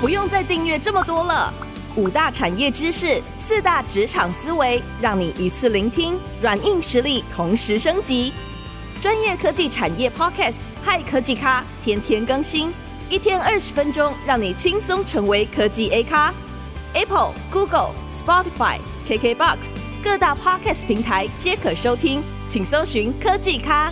不用再订阅这么多了。五大产业知识，四大职场思维，让你一次聆听，软硬实力同时升级。专业科技产业 Podcast，嗨科技咖，天天更新，一天二十分钟，让你轻松成为科技 A 咖。Apple、Google、Spotify、KKBox 各大 Podcast 平台皆可收听，请搜寻科技咖。